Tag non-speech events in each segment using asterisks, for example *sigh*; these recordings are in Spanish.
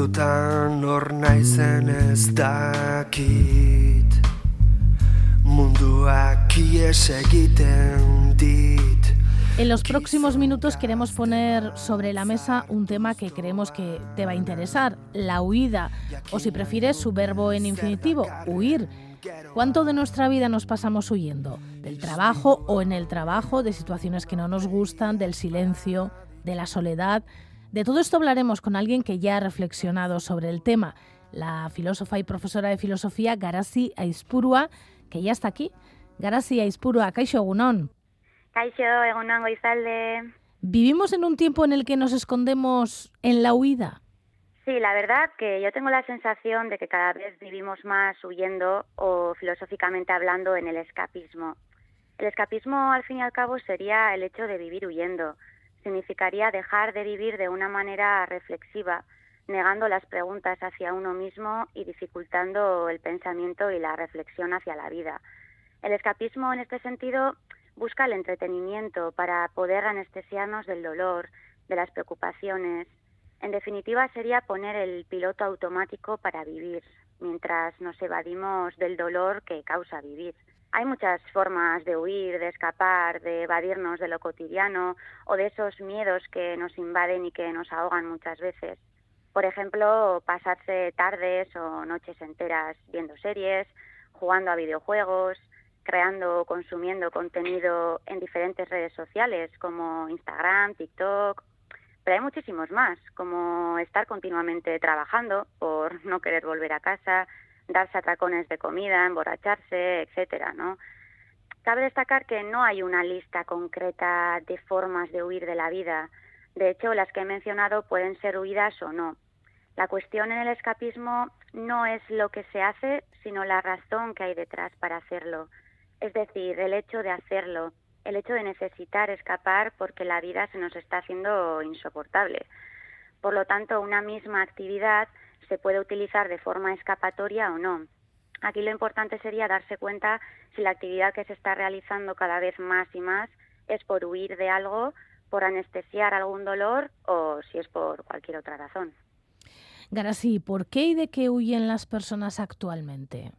batzutan hor naizen ez dakit Munduak ies egiten dit En los próximos minutos queremos poner sobre la mesa un tema que creemos que te va a interesar, la huida, o si prefieres su verbo en infinitivo, huir. ¿Cuánto de nuestra vida nos pasamos huyendo? Del trabajo o en el trabajo, de situaciones que no nos gustan, del silencio, de la soledad. De todo esto hablaremos con alguien que ya ha reflexionado sobre el tema, la filósofa y profesora de filosofía Garasi Aispurua, que ya está aquí. Garasi Aispurua, Kaixo. Kaixo, egunon goizalde. ¿Vivimos en un tiempo en el que nos escondemos en la huida? Sí, la verdad que yo tengo la sensación de que cada vez vivimos más huyendo o filosóficamente hablando en el escapismo. El escapismo, al fin y al cabo, sería el hecho de vivir huyendo. Significaría dejar de vivir de una manera reflexiva, negando las preguntas hacia uno mismo y dificultando el pensamiento y la reflexión hacia la vida. El escapismo, en este sentido, busca el entretenimiento para poder anestesiarnos del dolor, de las preocupaciones. En definitiva, sería poner el piloto automático para vivir, mientras nos evadimos del dolor que causa vivir. Hay muchas formas de huir, de escapar, de evadirnos de lo cotidiano o de esos miedos que nos invaden y que nos ahogan muchas veces. Por ejemplo, pasarse tardes o noches enteras viendo series, jugando a videojuegos, creando o consumiendo contenido en diferentes redes sociales como Instagram, TikTok, pero hay muchísimos más, como estar continuamente trabajando por *laughs* no querer volver a casa, darse atracones de comida, emborracharse, etcétera, ¿no? Cabe destacar que no hay una lista concreta de formas de huir de la vida. De hecho, las que he mencionado pueden ser huidas o no. La cuestión en el escapismo no es lo que se hace, sino la razón que hay detrás para hacerlo es decir, el hecho de hacerlo, el hecho de necesitar escapar porque la vida se nos está haciendo insoportable. Por lo tanto, una misma actividad se puede utilizar de forma escapatoria o no. Aquí lo importante sería darse cuenta si la actividad que se está realizando cada vez más y más es por huir de algo, por anestesiar algún dolor o si es por cualquier otra razón. Garasi, ¿por qué y de qué huyen las personas actualmente?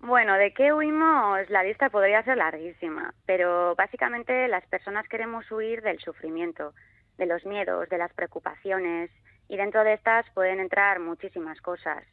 Bueno, ¿de qué huimos? La lista podría ser larguísima, pero básicamente las personas queremos huir del sufrimiento, de los miedos, de las preocupaciones, y dentro de estas pueden entrar muchísimas cosas.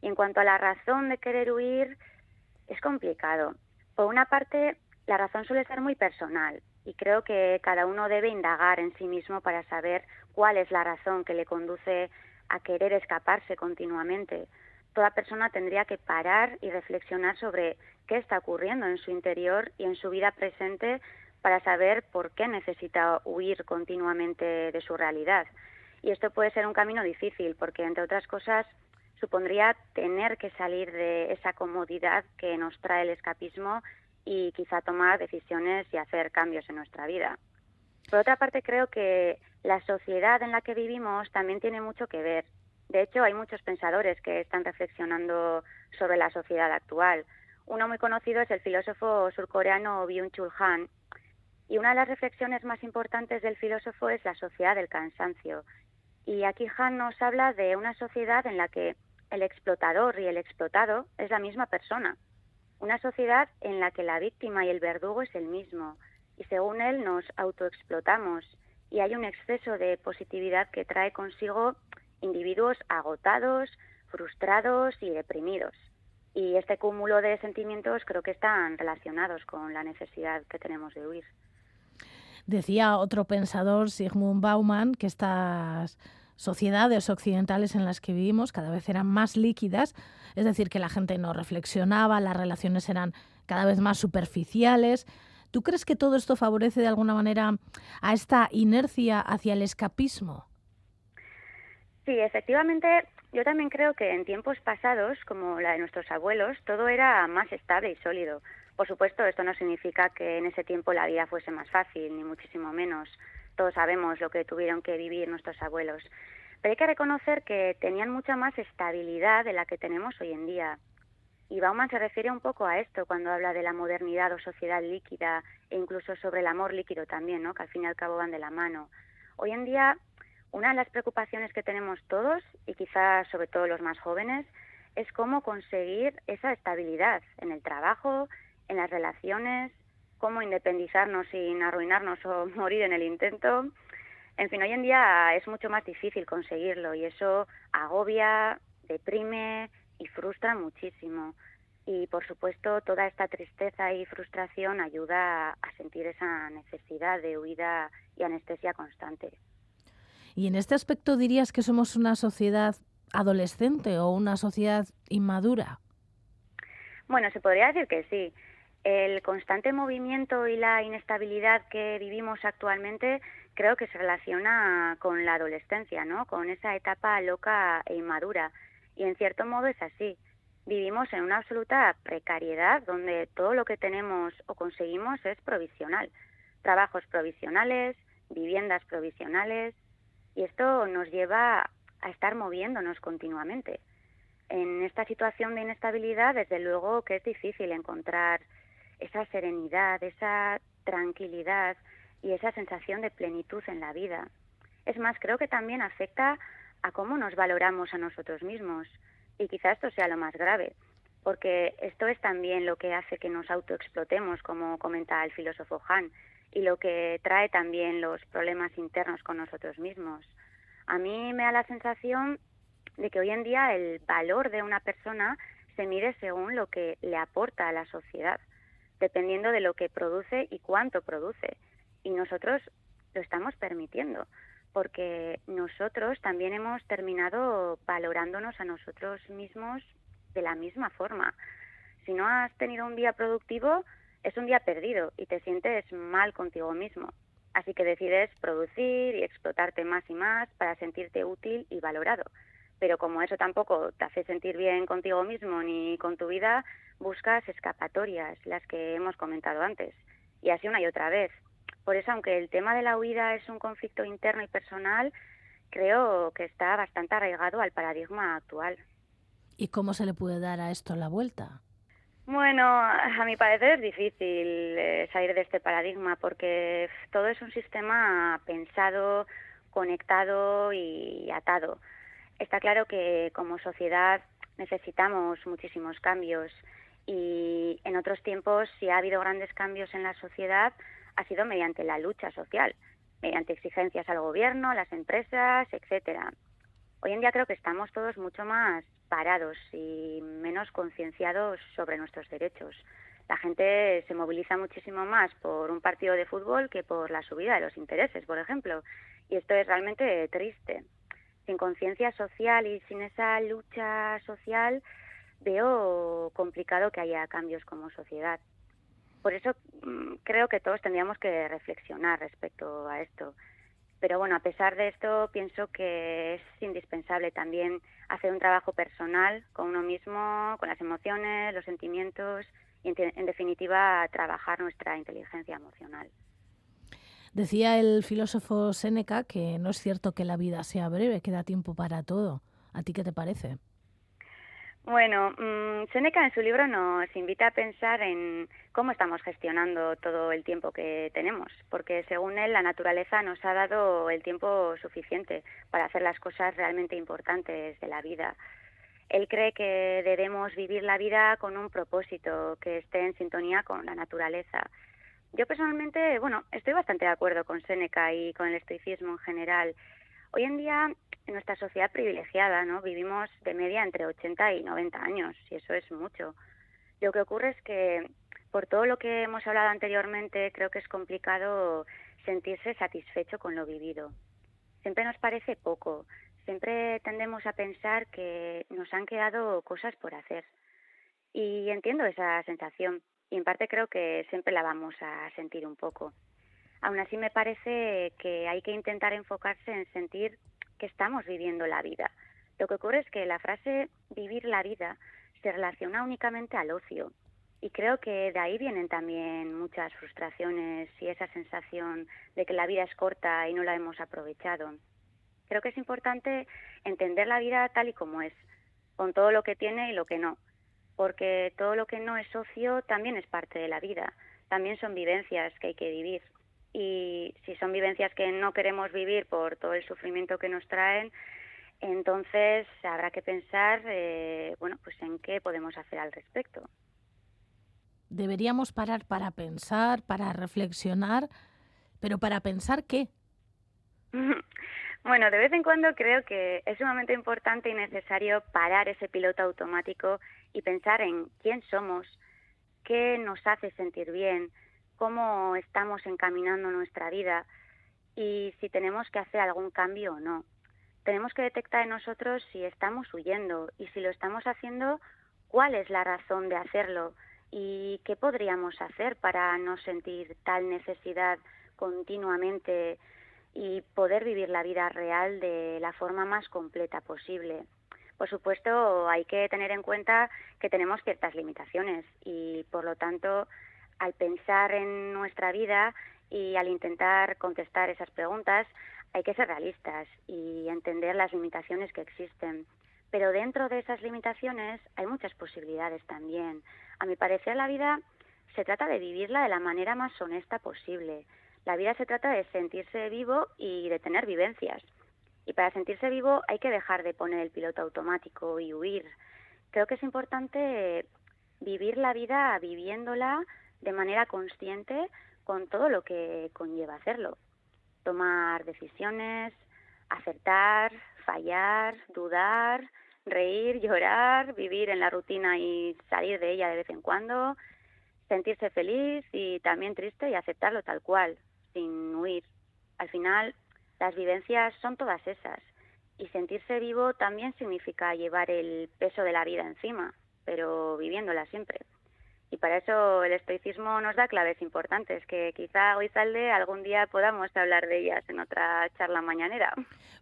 Y en cuanto a la razón de querer huir, es complicado. Por una parte, la razón suele ser muy personal y creo que cada uno debe indagar en sí mismo para saber cuál es la razón que le conduce a querer escaparse continuamente toda persona tendría que parar y reflexionar sobre qué está ocurriendo en su interior y en su vida presente para saber por qué necesita huir continuamente de su realidad. Y esto puede ser un camino difícil porque, entre otras cosas, supondría tener que salir de esa comodidad que nos trae el escapismo y quizá tomar decisiones y hacer cambios en nuestra vida. Por otra parte, creo que la sociedad en la que vivimos también tiene mucho que ver de hecho, hay muchos pensadores que están reflexionando sobre la sociedad actual. Uno muy conocido es el filósofo surcoreano Byung-Chul Han, y una de las reflexiones más importantes del filósofo es la sociedad del cansancio. Y aquí Han nos habla de una sociedad en la que el explotador y el explotado es la misma persona. Una sociedad en la que la víctima y el verdugo es el mismo. Y según él nos autoexplotamos y hay un exceso de positividad que trae consigo individuos agotados, frustrados y deprimidos. Y este cúmulo de sentimientos creo que están relacionados con la necesidad que tenemos de huir. Decía otro pensador, Sigmund Bauman, que estas sociedades occidentales en las que vivimos cada vez eran más líquidas, es decir, que la gente no reflexionaba, las relaciones eran cada vez más superficiales. ¿Tú crees que todo esto favorece de alguna manera a esta inercia hacia el escapismo? Sí, efectivamente, yo también creo que en tiempos pasados, como la de nuestros abuelos, todo era más estable y sólido. Por supuesto, esto no significa que en ese tiempo la vida fuese más fácil, ni muchísimo menos. Todos sabemos lo que tuvieron que vivir nuestros abuelos. Pero hay que reconocer que tenían mucha más estabilidad de la que tenemos hoy en día. Y Bauman se refiere un poco a esto cuando habla de la modernidad o sociedad líquida e incluso sobre el amor líquido también, ¿no? que al fin y al cabo van de la mano. Hoy en día una de las preocupaciones que tenemos todos, y quizás sobre todo los más jóvenes, es cómo conseguir esa estabilidad en el trabajo, en las relaciones, cómo independizarnos sin arruinarnos o *laughs* morir en el intento. En fin, hoy en día es mucho más difícil conseguirlo y eso agobia, deprime y frustra muchísimo. Y por supuesto, toda esta tristeza y frustración ayuda a sentir esa necesidad de huida y anestesia constante. ¿Y en este aspecto dirías que somos una sociedad adolescente o una sociedad inmadura? Bueno, se podría decir que sí. El constante movimiento y la inestabilidad que vivimos actualmente creo que se relaciona con la adolescencia, ¿no? Con esa etapa loca e inmadura. Y en cierto modo es así. Vivimos en una absoluta precariedad donde todo lo que tenemos o conseguimos es provisional. Trabajos provisionales, viviendas provisionales, y esto nos lleva a estar moviéndonos continuamente. En esta situación de inestabilidad, desde luego que es difícil encontrar esa serenidad, esa tranquilidad y esa sensación de plenitud en la vida. Es más, creo que también afecta a cómo nos valoramos a nosotros mismos. Y quizá esto sea lo más grave, porque esto es también lo que hace que nos autoexplotemos, como comenta el filósofo Han, y lo que trae también los problemas internos con nosotros mismos. A mí me da la sensación de que hoy en día el valor de una persona se mide según lo que le aporta a la sociedad, dependiendo de lo que produce y cuánto produce. Y nosotros lo estamos permitiendo, porque nosotros también hemos terminado valorándonos a nosotros mismos de la misma forma. Si no has tenido un día productivo, es un día perdido y te sientes mal contigo mismo. Así que decides producir y explotarte más y más para sentirte útil y valorado. Pero como eso tampoco te hace sentir bien contigo mismo ni con tu vida, buscas escapatorias, las que hemos comentado antes. Y así una y otra vez. Por eso, aunque el tema de la huida es un conflicto interno y personal, creo que está bastante arraigado al paradigma actual. ¿Y cómo se le puede dar a esto la vuelta? Bueno, a mi parecer es difícil eh, salir de este paradigma porque todo es un sistema pensado, conectado y atado. Está claro que como sociedad necesitamos muchísimos cambios y en otros tiempos si ha habido grandes cambios en la sociedad ha sido mediante la lucha social, mediante exigencias al gobierno, a las empresas, etcétera. Hoy en día creo que estamos todos mucho más parados y menos concienciados sobre nuestros derechos. La gente se moviliza muchísimo más por un partido de fútbol que por la subida de los intereses, por ejemplo. Y esto es realmente triste. Sin conciencia social y sin esa lucha social, veo complicado que haya cambios como sociedad. Por eso mm, creo que todos tendríamos que reflexionar respecto a esto. Pero bueno, a pesar de esto, pienso que es indispensable también hacer un trabajo personal con uno mismo, con las emociones, los sentimientos y, en, definitiva, trabajar nuestra inteligencia emocional. Decía el filósofo Séneca que no es cierto que la vida sea breve, que da tiempo para todo. ¿A ti qué te parece? Bueno, mmm, Seneca en su libro nos invita a pensar en cómo estamos gestionando todo el tiempo que tenemos, porque según él la naturaleza nos ha dado el tiempo suficiente para hacer las cosas realmente importantes de la vida. Él cree que debemos vivir la vida con un propósito que esté en sintonía con la naturaleza. Yo personalmente, bueno, estoy bastante de acuerdo con Seneca y con el estoicismo en general. Hoy en día en nuestra sociedad privilegiada, ¿no? Vivimos de media entre 80 y 90 años, y eso es mucho. Lo que ocurre es que, por todo lo que hemos hablado anteriormente, creo que es complicado sentirse satisfecho con lo vivido. Siempre nos parece poco, siempre tendemos a pensar que nos han quedado cosas por hacer. Y entiendo esa sensación, y en parte creo que siempre la vamos a sentir un poco. Aún así me parece que hay que intentar enfocarse en sentir que estamos viviendo la vida. Lo que ocurre es que la frase vivir la vida se relaciona únicamente al ocio y creo que de ahí vienen también muchas frustraciones y esa sensación de que la vida es corta y no la hemos aprovechado. Creo que es importante entender la vida tal y como es, con todo lo que tiene y lo que no, porque todo lo que no es ocio también es parte de la vida, también son vivencias que hay que vivir. y si son vivencias que no queremos vivir por todo el sufrimiento que nos traen, entonces habrá que pensar, eh, bueno, pues en qué podemos hacer al respecto. Deberíamos parar para pensar, para reflexionar, pero para pensar qué. *laughs* bueno, de vez en cuando creo que es sumamente importante y necesario parar ese piloto automático y pensar en quién somos, qué nos hace sentir bien, cómo estamos encaminando nuestra vida y si tenemos que hacer algún cambio o no. Tenemos que detectar en nosotros si estamos huyendo y si lo estamos haciendo, cuál es la razón de hacerlo y qué podríamos hacer para no sentir tal necesidad continuamente y poder vivir la vida real de la forma más completa posible. Por supuesto, hay que tener en cuenta que tenemos ciertas limitaciones y, por lo tanto, al pensar en nuestra vida y al intentar contestar esas preguntas, hay que ser realistas y entender las limitaciones que existen. Pero dentro de esas limitaciones hay muchas posibilidades también. A mi parecer, la vida se trata de vivirla de la manera más honesta posible. La vida se trata de sentirse vivo y de tener vivencias. Y para sentirse vivo hay que dejar de poner el piloto automático y huir. Creo que es importante vivir la vida viviéndola de manera consciente con todo lo que conlleva hacerlo. Tomar decisiones, acertar, fallar, dudar, reír, llorar, vivir en la rutina y salir de ella de vez en cuando, sentirse feliz y también triste y aceptarlo tal cual, sin huir. Al final, las vivencias son todas esas. Y sentirse vivo también significa llevar el peso de la vida encima, pero viviéndola siempre. Y para eso el estoicismo nos da claves importantes, que quizá hoy salde algún día podamos hablar de ellas en otra charla mañanera.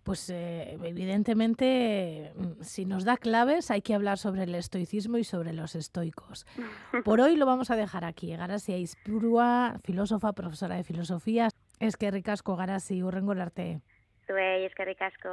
Pues eh, evidentemente, mm, si nos da claves, hay que hablar sobre el estoicismo y sobre los estoicos. *laughs* Por hoy lo vamos a dejar aquí. Garasia Ispurua, filósofa, profesora de filosofía. Eskerrik asko garazi, urrengor arte. Zuei, eskerrik asko.